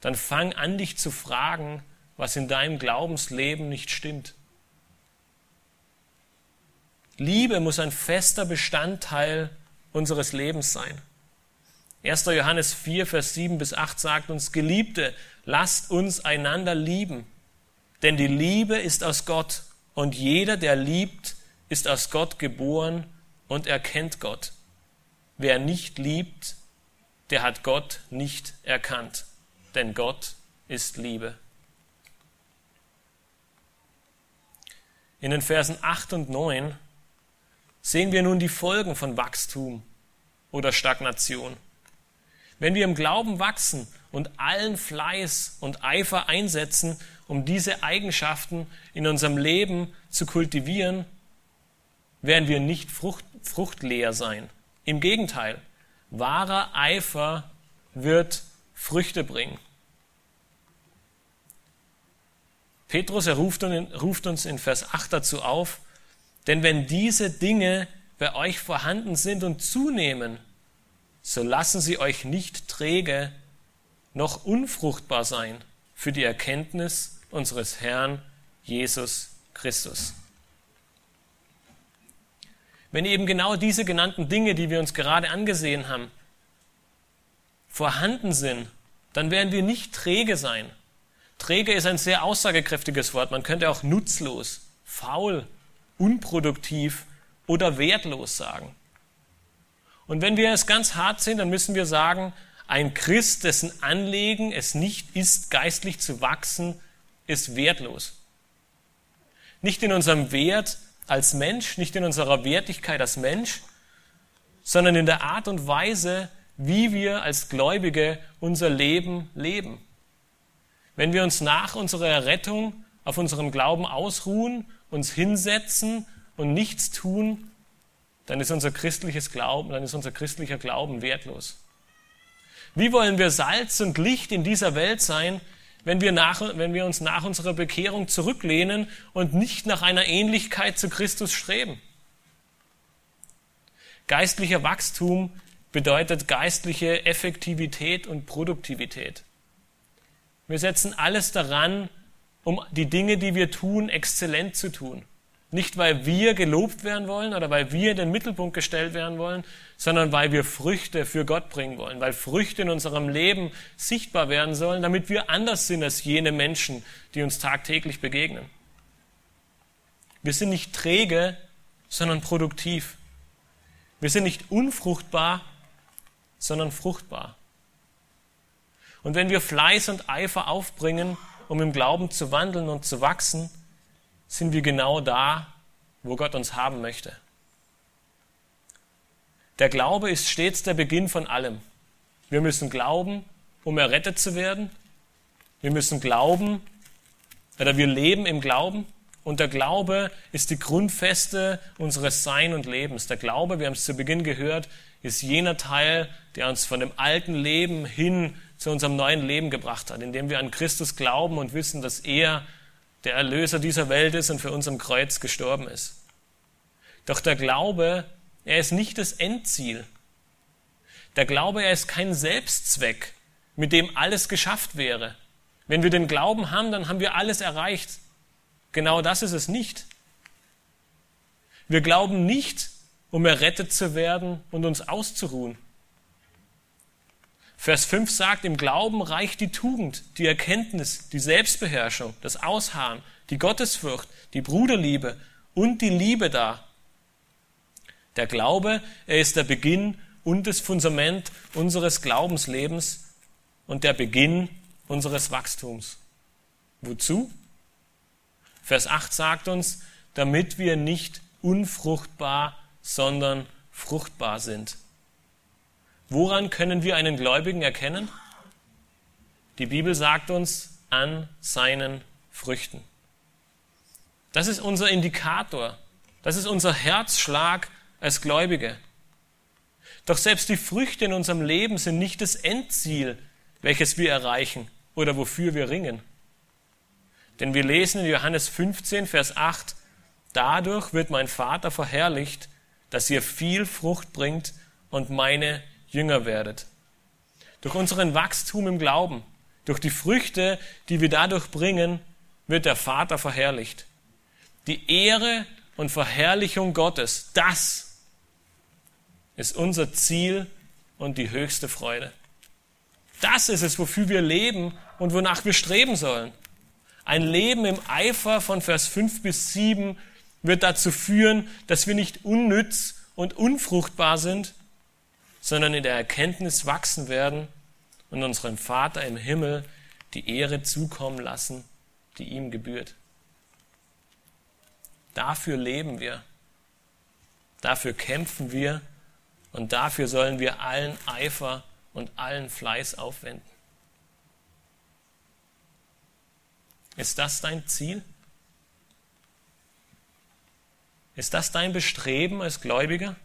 dann fang an, dich zu fragen, was in deinem Glaubensleben nicht stimmt. Liebe muss ein fester Bestandteil unseres Lebens sein. 1. Johannes 4, Vers 7 bis 8 sagt uns, Geliebte, lasst uns einander lieben, denn die Liebe ist aus Gott und jeder, der liebt, ist aus Gott geboren und erkennt Gott. Wer nicht liebt, der hat Gott nicht erkannt denn Gott ist Liebe. In den Versen 8 und 9 sehen wir nun die Folgen von Wachstum oder Stagnation. Wenn wir im Glauben wachsen und allen Fleiß und Eifer einsetzen, um diese Eigenschaften in unserem Leben zu kultivieren, werden wir nicht frucht, fruchtleer sein. Im Gegenteil, wahrer Eifer wird Früchte bringen. Petrus, er ruft, ruft uns in Vers 8 dazu auf, denn wenn diese Dinge bei euch vorhanden sind und zunehmen, so lassen sie euch nicht träge noch unfruchtbar sein für die Erkenntnis unseres Herrn Jesus Christus. Wenn eben genau diese genannten Dinge, die wir uns gerade angesehen haben, vorhanden sind, dann werden wir nicht träge sein. Träge ist ein sehr aussagekräftiges Wort. Man könnte auch nutzlos, faul, unproduktiv oder wertlos sagen. Und wenn wir es ganz hart sind, dann müssen wir sagen, ein Christ, dessen Anliegen es nicht ist, geistlich zu wachsen, ist wertlos. Nicht in unserem Wert als Mensch, nicht in unserer Wertigkeit als Mensch, sondern in der Art und Weise, wie wir als Gläubige unser Leben leben. Wenn wir uns nach unserer Errettung auf unserem Glauben ausruhen, uns hinsetzen und nichts tun, dann ist unser christliches Glauben, dann ist unser christlicher Glauben wertlos. Wie wollen wir Salz und Licht in dieser Welt sein, wenn wir, nach, wenn wir uns nach unserer Bekehrung zurücklehnen und nicht nach einer Ähnlichkeit zu Christus streben. Geistlicher Wachstum bedeutet geistliche Effektivität und Produktivität. Wir setzen alles daran, um die Dinge, die wir tun, exzellent zu tun. Nicht, weil wir gelobt werden wollen oder weil wir in den Mittelpunkt gestellt werden wollen, sondern weil wir Früchte für Gott bringen wollen, weil Früchte in unserem Leben sichtbar werden sollen, damit wir anders sind als jene Menschen, die uns tagtäglich begegnen. Wir sind nicht träge, sondern produktiv. Wir sind nicht unfruchtbar, sondern fruchtbar. Und wenn wir Fleiß und Eifer aufbringen, um im Glauben zu wandeln und zu wachsen, sind wir genau da, wo Gott uns haben möchte. Der Glaube ist stets der Beginn von allem. Wir müssen glauben, um errettet zu werden. Wir müssen glauben, oder wir leben im Glauben. Und der Glaube ist die Grundfeste unseres Sein und Lebens. Der Glaube, wir haben es zu Beginn gehört, ist jener Teil, der uns von dem alten Leben hin zu unserem neuen Leben gebracht hat, indem wir an Christus glauben und wissen, dass er der Erlöser dieser Welt ist und für uns am Kreuz gestorben ist. Doch der Glaube, er ist nicht das Endziel. Der Glaube, er ist kein Selbstzweck, mit dem alles geschafft wäre. Wenn wir den Glauben haben, dann haben wir alles erreicht. Genau das ist es nicht. Wir glauben nicht, um errettet zu werden und uns auszuruhen. Vers 5 sagt, im Glauben reicht die Tugend, die Erkenntnis, die Selbstbeherrschung, das Ausharren, die Gottesfurcht, die Bruderliebe und die Liebe da. Der Glaube, er ist der Beginn und das Fundament unseres Glaubenslebens und der Beginn unseres Wachstums. Wozu? Vers 8 sagt uns, damit wir nicht unfruchtbar, sondern fruchtbar sind. Woran können wir einen Gläubigen erkennen? Die Bibel sagt uns an seinen Früchten. Das ist unser Indikator. Das ist unser Herzschlag als Gläubige. Doch selbst die Früchte in unserem Leben sind nicht das Endziel, welches wir erreichen oder wofür wir ringen. Denn wir lesen in Johannes 15, Vers 8, Dadurch wird mein Vater verherrlicht, dass ihr viel Frucht bringt und meine Jünger werdet. Durch unseren Wachstum im Glauben, durch die Früchte, die wir dadurch bringen, wird der Vater verherrlicht. Die Ehre und Verherrlichung Gottes, das ist unser Ziel und die höchste Freude. Das ist es, wofür wir leben und wonach wir streben sollen. Ein Leben im Eifer von Vers 5 bis 7 wird dazu führen, dass wir nicht unnütz und unfruchtbar sind, sondern in der Erkenntnis wachsen werden und unserem Vater im Himmel die Ehre zukommen lassen, die ihm gebührt. Dafür leben wir, dafür kämpfen wir und dafür sollen wir allen Eifer und allen Fleiß aufwenden. Ist das dein Ziel? Ist das dein Bestreben als Gläubiger?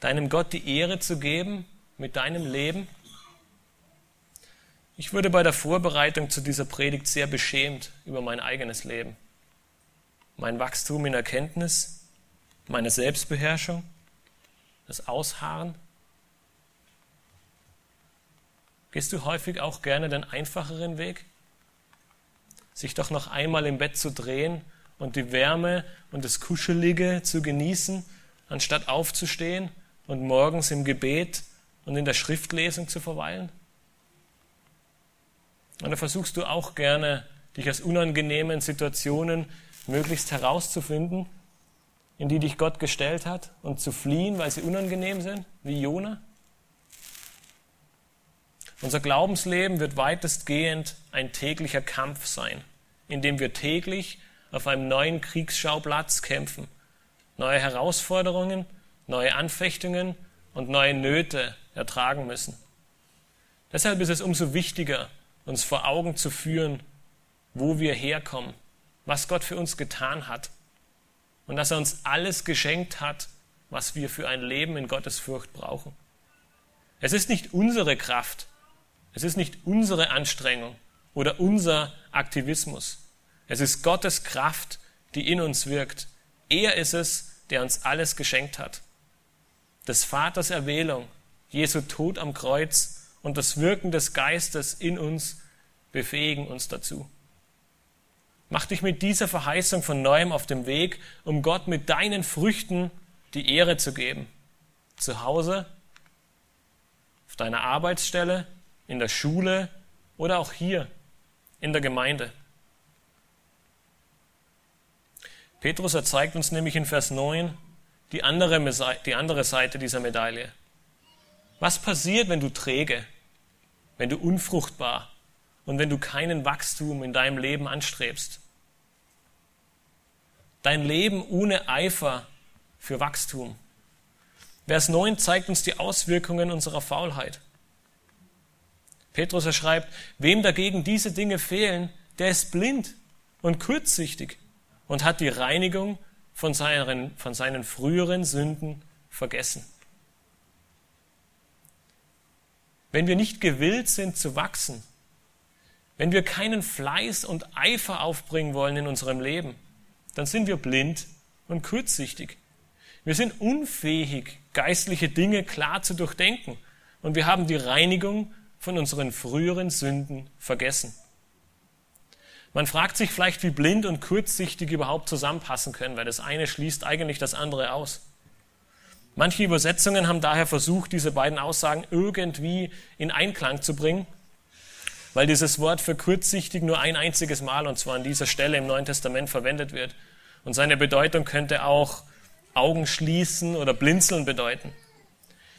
Deinem Gott die Ehre zu geben mit deinem Leben? Ich wurde bei der Vorbereitung zu dieser Predigt sehr beschämt über mein eigenes Leben, mein Wachstum in Erkenntnis, meine Selbstbeherrschung, das Ausharren. Gehst du häufig auch gerne den einfacheren Weg? Sich doch noch einmal im Bett zu drehen und die Wärme und das Kuschelige zu genießen, anstatt aufzustehen und morgens im Gebet und in der Schriftlesung zu verweilen? Oder versuchst du auch gerne, dich aus unangenehmen Situationen möglichst herauszufinden, in die dich Gott gestellt hat und zu fliehen, weil sie unangenehm sind, wie Jona? Unser Glaubensleben wird weitestgehend ein täglicher Kampf sein, in dem wir täglich auf einem neuen Kriegsschauplatz kämpfen, neue Herausforderungen neue Anfechtungen und neue Nöte ertragen müssen. Deshalb ist es umso wichtiger, uns vor Augen zu führen, wo wir herkommen, was Gott für uns getan hat und dass er uns alles geschenkt hat, was wir für ein Leben in Gottes Furcht brauchen. Es ist nicht unsere Kraft, es ist nicht unsere Anstrengung, oder unser Aktivismus. Es ist Gottes Kraft, die in uns wirkt. Er ist es, der uns alles geschenkt hat. Des Vaters Erwählung, Jesu Tod am Kreuz und das Wirken des Geistes in uns befähigen uns dazu. Mach dich mit dieser Verheißung von neuem auf dem Weg, um Gott mit deinen Früchten die Ehre zu geben. Zu Hause, auf deiner Arbeitsstelle, in der Schule oder auch hier in der Gemeinde. Petrus erzeigt uns nämlich in Vers 9 die andere, die andere Seite dieser Medaille. Was passiert, wenn du träge, wenn du unfruchtbar und wenn du keinen Wachstum in deinem Leben anstrebst? Dein Leben ohne Eifer für Wachstum. Vers 9 zeigt uns die Auswirkungen unserer Faulheit. Petrus er schreibt, wem dagegen diese Dinge fehlen, der ist blind und kurzsichtig und hat die Reinigung von seinen, von seinen früheren Sünden vergessen. Wenn wir nicht gewillt sind zu wachsen, wenn wir keinen Fleiß und Eifer aufbringen wollen in unserem Leben, dann sind wir blind und kurzsichtig. Wir sind unfähig, geistliche Dinge klar zu durchdenken und wir haben die Reinigung von unseren früheren Sünden vergessen. Man fragt sich vielleicht, wie blind und kurzsichtig überhaupt zusammenpassen können, weil das eine schließt eigentlich das andere aus. Manche Übersetzungen haben daher versucht, diese beiden Aussagen irgendwie in Einklang zu bringen, weil dieses Wort für kurzsichtig nur ein einziges Mal, und zwar an dieser Stelle im Neuen Testament, verwendet wird. Und seine Bedeutung könnte auch Augen schließen oder blinzeln bedeuten.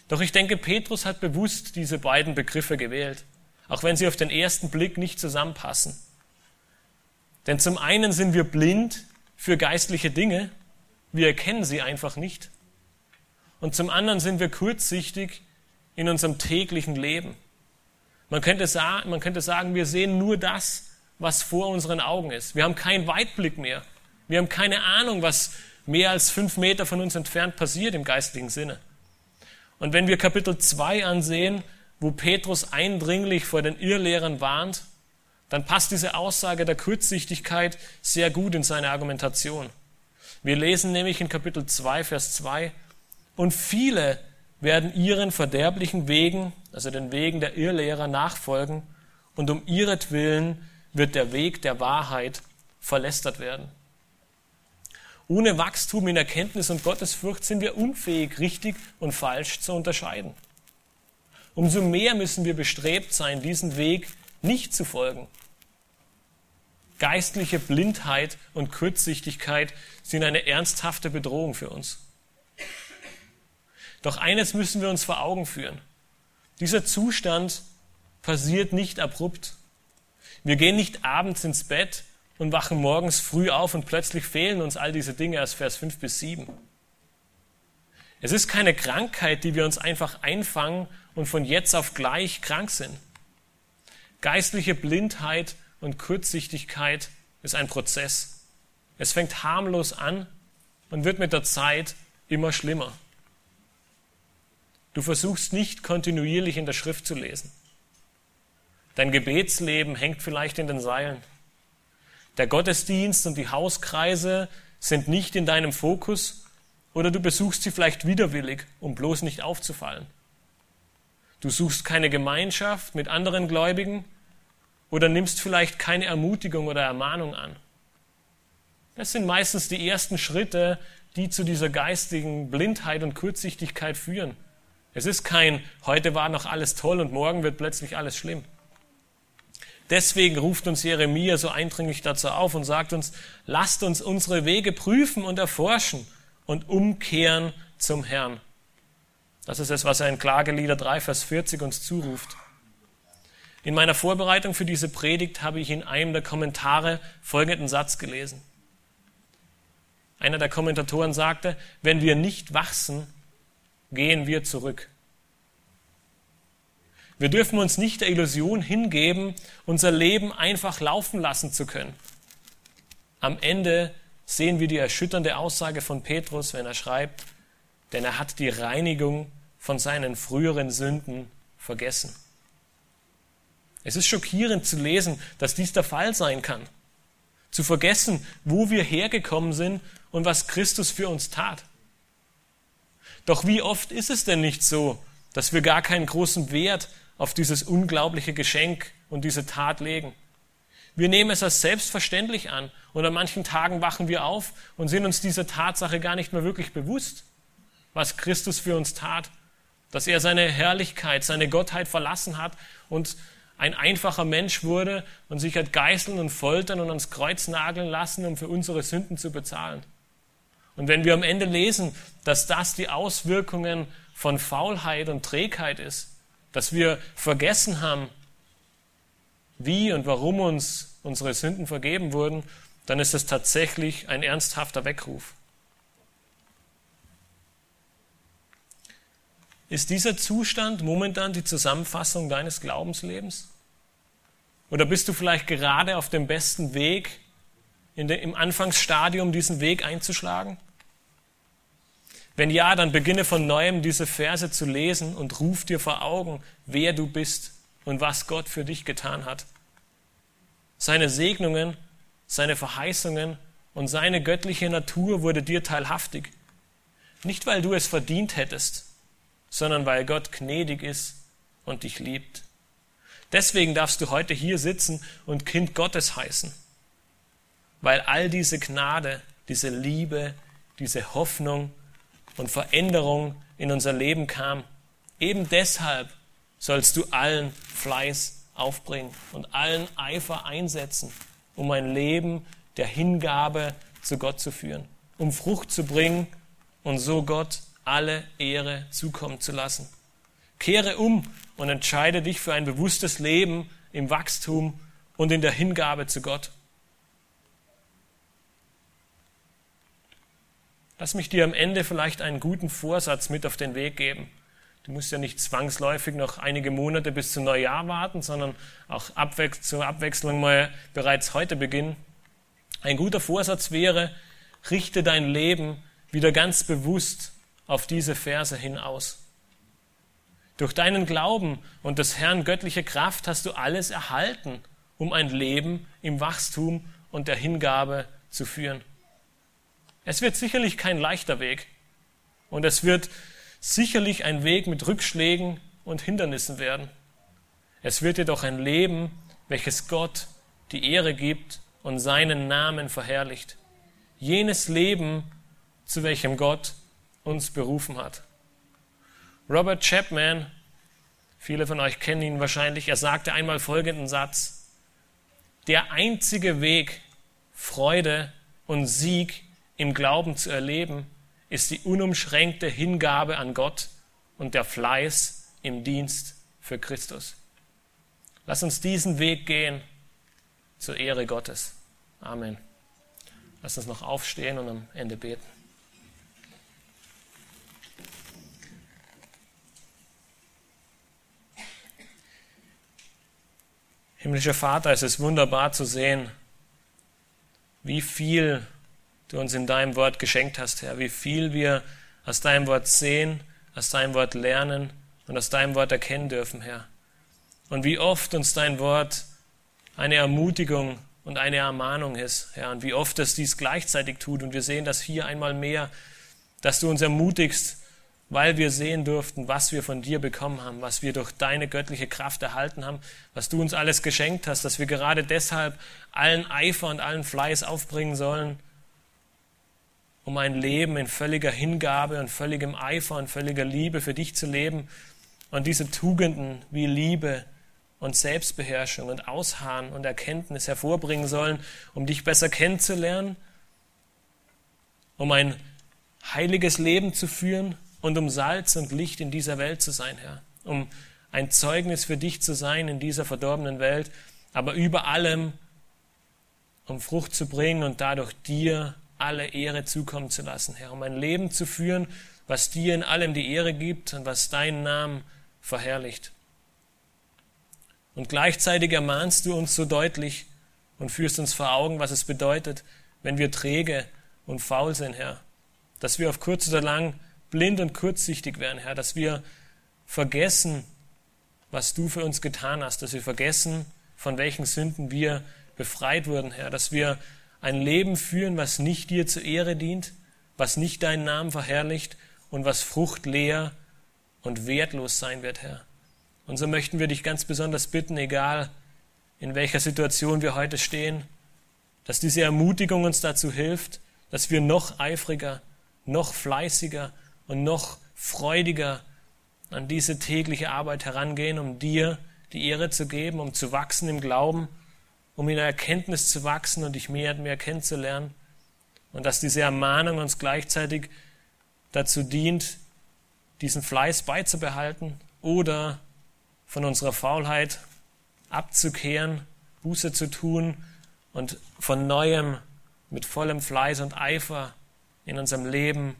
Doch ich denke, Petrus hat bewusst diese beiden Begriffe gewählt, auch wenn sie auf den ersten Blick nicht zusammenpassen. Denn zum einen sind wir blind für geistliche Dinge, wir erkennen sie einfach nicht. Und zum anderen sind wir kurzsichtig in unserem täglichen Leben. Man könnte, sagen, man könnte sagen, wir sehen nur das, was vor unseren Augen ist. Wir haben keinen Weitblick mehr. Wir haben keine Ahnung, was mehr als fünf Meter von uns entfernt passiert im geistlichen Sinne. Und wenn wir Kapitel 2 ansehen, wo Petrus eindringlich vor den Irrlehrern warnt, dann passt diese Aussage der Kurzsichtigkeit sehr gut in seine Argumentation. Wir lesen nämlich in Kapitel 2, Vers 2, und viele werden ihren verderblichen Wegen, also den Wegen der Irrlehrer, nachfolgen, und um ihretwillen wird der Weg der Wahrheit verlästert werden. Ohne Wachstum in Erkenntnis und Gottesfurcht sind wir unfähig, richtig und falsch zu unterscheiden. Umso mehr müssen wir bestrebt sein, diesen Weg nicht zu folgen. Geistliche Blindheit und Kurzsichtigkeit sind eine ernsthafte Bedrohung für uns. Doch eines müssen wir uns vor Augen führen. Dieser Zustand passiert nicht abrupt. Wir gehen nicht abends ins Bett und wachen morgens früh auf und plötzlich fehlen uns all diese Dinge aus Vers 5 bis 7. Es ist keine Krankheit, die wir uns einfach einfangen und von jetzt auf gleich krank sind. Geistliche Blindheit und Kurzsichtigkeit ist ein Prozess. Es fängt harmlos an und wird mit der Zeit immer schlimmer. Du versuchst nicht kontinuierlich in der Schrift zu lesen. Dein Gebetsleben hängt vielleicht in den Seilen. Der Gottesdienst und die Hauskreise sind nicht in deinem Fokus oder du besuchst sie vielleicht widerwillig, um bloß nicht aufzufallen. Du suchst keine Gemeinschaft mit anderen Gläubigen oder nimmst vielleicht keine Ermutigung oder Ermahnung an. Das sind meistens die ersten Schritte, die zu dieser geistigen Blindheit und Kurzsichtigkeit führen. Es ist kein, heute war noch alles toll und morgen wird plötzlich alles schlimm. Deswegen ruft uns Jeremia so eindringlich dazu auf und sagt uns, lasst uns unsere Wege prüfen und erforschen und umkehren zum Herrn. Das ist es, was er in Klagelieder 3, Vers 40 uns zuruft. In meiner Vorbereitung für diese Predigt habe ich in einem der Kommentare folgenden Satz gelesen. Einer der Kommentatoren sagte, wenn wir nicht wachsen, gehen wir zurück. Wir dürfen uns nicht der Illusion hingeben, unser Leben einfach laufen lassen zu können. Am Ende sehen wir die erschütternde Aussage von Petrus, wenn er schreibt, denn er hat die Reinigung von seinen früheren Sünden vergessen. Es ist schockierend zu lesen, dass dies der Fall sein kann. Zu vergessen, wo wir hergekommen sind und was Christus für uns tat. Doch wie oft ist es denn nicht so, dass wir gar keinen großen Wert auf dieses unglaubliche Geschenk und diese Tat legen? Wir nehmen es als selbstverständlich an und an manchen Tagen wachen wir auf und sind uns dieser Tatsache gar nicht mehr wirklich bewusst, was Christus für uns tat, dass er seine Herrlichkeit, seine Gottheit verlassen hat und ein einfacher Mensch wurde und sich hat geißeln und foltern und ans Kreuz nageln lassen, um für unsere Sünden zu bezahlen. Und wenn wir am Ende lesen, dass das die Auswirkungen von Faulheit und Trägheit ist, dass wir vergessen haben, wie und warum uns unsere Sünden vergeben wurden, dann ist es tatsächlich ein ernsthafter Weckruf. Ist dieser Zustand momentan die Zusammenfassung deines Glaubenslebens? Oder bist du vielleicht gerade auf dem besten Weg, der, im Anfangsstadium diesen Weg einzuschlagen? Wenn ja, dann beginne von neuem diese Verse zu lesen und ruf dir vor Augen, wer du bist und was Gott für dich getan hat. Seine Segnungen, seine Verheißungen und seine göttliche Natur wurde dir teilhaftig. Nicht, weil du es verdient hättest, sondern weil Gott gnädig ist und dich liebt. Deswegen darfst du heute hier sitzen und Kind Gottes heißen, weil all diese Gnade, diese Liebe, diese Hoffnung und Veränderung in unser Leben kam. Eben deshalb sollst du allen Fleiß aufbringen und allen Eifer einsetzen, um ein Leben der Hingabe zu Gott zu führen, um Frucht zu bringen und so Gott alle Ehre zukommen zu lassen. Kehre um und entscheide dich für ein bewusstes Leben im Wachstum und in der Hingabe zu Gott. Lass mich dir am Ende vielleicht einen guten Vorsatz mit auf den Weg geben. Du musst ja nicht zwangsläufig noch einige Monate bis zum Neujahr warten, sondern auch abwech zur Abwechslung mal bereits heute beginnen. Ein guter Vorsatz wäre, richte dein Leben wieder ganz bewusst auf diese Verse hin aus. Durch deinen Glauben und des Herrn göttliche Kraft hast du alles erhalten, um ein Leben im Wachstum und der Hingabe zu führen. Es wird sicherlich kein leichter Weg und es wird sicherlich ein Weg mit Rückschlägen und Hindernissen werden. Es wird jedoch ein Leben, welches Gott die Ehre gibt und seinen Namen verherrlicht. Jenes Leben, zu welchem Gott uns berufen hat. Robert Chapman, viele von euch kennen ihn wahrscheinlich, er sagte einmal folgenden Satz. Der einzige Weg, Freude und Sieg im Glauben zu erleben, ist die unumschränkte Hingabe an Gott und der Fleiß im Dienst für Christus. Lass uns diesen Weg gehen zur Ehre Gottes. Amen. Lass uns noch aufstehen und am Ende beten. Himmlischer Vater, es ist wunderbar zu sehen, wie viel du uns in deinem Wort geschenkt hast, Herr, wie viel wir aus deinem Wort sehen, aus deinem Wort lernen und aus deinem Wort erkennen dürfen, Herr. Und wie oft uns dein Wort eine Ermutigung und eine Ermahnung ist, Herr, und wie oft es dies gleichzeitig tut. Und wir sehen das hier einmal mehr, dass du uns ermutigst, weil wir sehen durften, was wir von dir bekommen haben, was wir durch deine göttliche Kraft erhalten haben, was du uns alles geschenkt hast, dass wir gerade deshalb allen Eifer und allen Fleiß aufbringen sollen, um ein Leben in völliger Hingabe und völligem Eifer und völliger Liebe für dich zu leben und diese Tugenden wie Liebe und Selbstbeherrschung und Ausharren und Erkenntnis hervorbringen sollen, um dich besser kennenzulernen, um ein heiliges Leben zu führen und um Salz und Licht in dieser Welt zu sein, Herr, um ein Zeugnis für dich zu sein in dieser verdorbenen Welt, aber über allem, um Frucht zu bringen und dadurch dir alle Ehre zukommen zu lassen, Herr, um ein Leben zu führen, was dir in allem die Ehre gibt und was deinen Namen verherrlicht. Und gleichzeitig ermahnst du uns so deutlich und führst uns vor Augen, was es bedeutet, wenn wir träge und faul sind, Herr, dass wir auf kurz oder lang blind und kurzsichtig werden, Herr, dass wir vergessen, was du für uns getan hast, dass wir vergessen, von welchen Sünden wir befreit wurden, Herr, dass wir ein Leben führen, was nicht dir zur Ehre dient, was nicht deinen Namen verherrlicht und was fruchtleer und wertlos sein wird, Herr. Und so möchten wir dich ganz besonders bitten, egal in welcher Situation wir heute stehen, dass diese Ermutigung uns dazu hilft, dass wir noch eifriger, noch fleißiger und noch freudiger an diese tägliche Arbeit herangehen, um dir die Ehre zu geben, um zu wachsen im Glauben, um in der Erkenntnis zu wachsen und dich mehr und mehr kennenzulernen. Und dass diese Ermahnung uns gleichzeitig dazu dient, diesen Fleiß beizubehalten oder von unserer Faulheit abzukehren, Buße zu tun und von neuem mit vollem Fleiß und Eifer in unserem Leben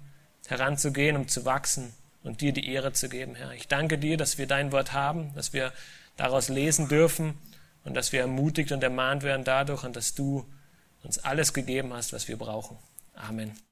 heranzugehen, um zu wachsen und dir die Ehre zu geben, Herr. Ich danke dir, dass wir dein Wort haben, dass wir daraus lesen dürfen und dass wir ermutigt und ermahnt werden dadurch und dass du uns alles gegeben hast, was wir brauchen. Amen.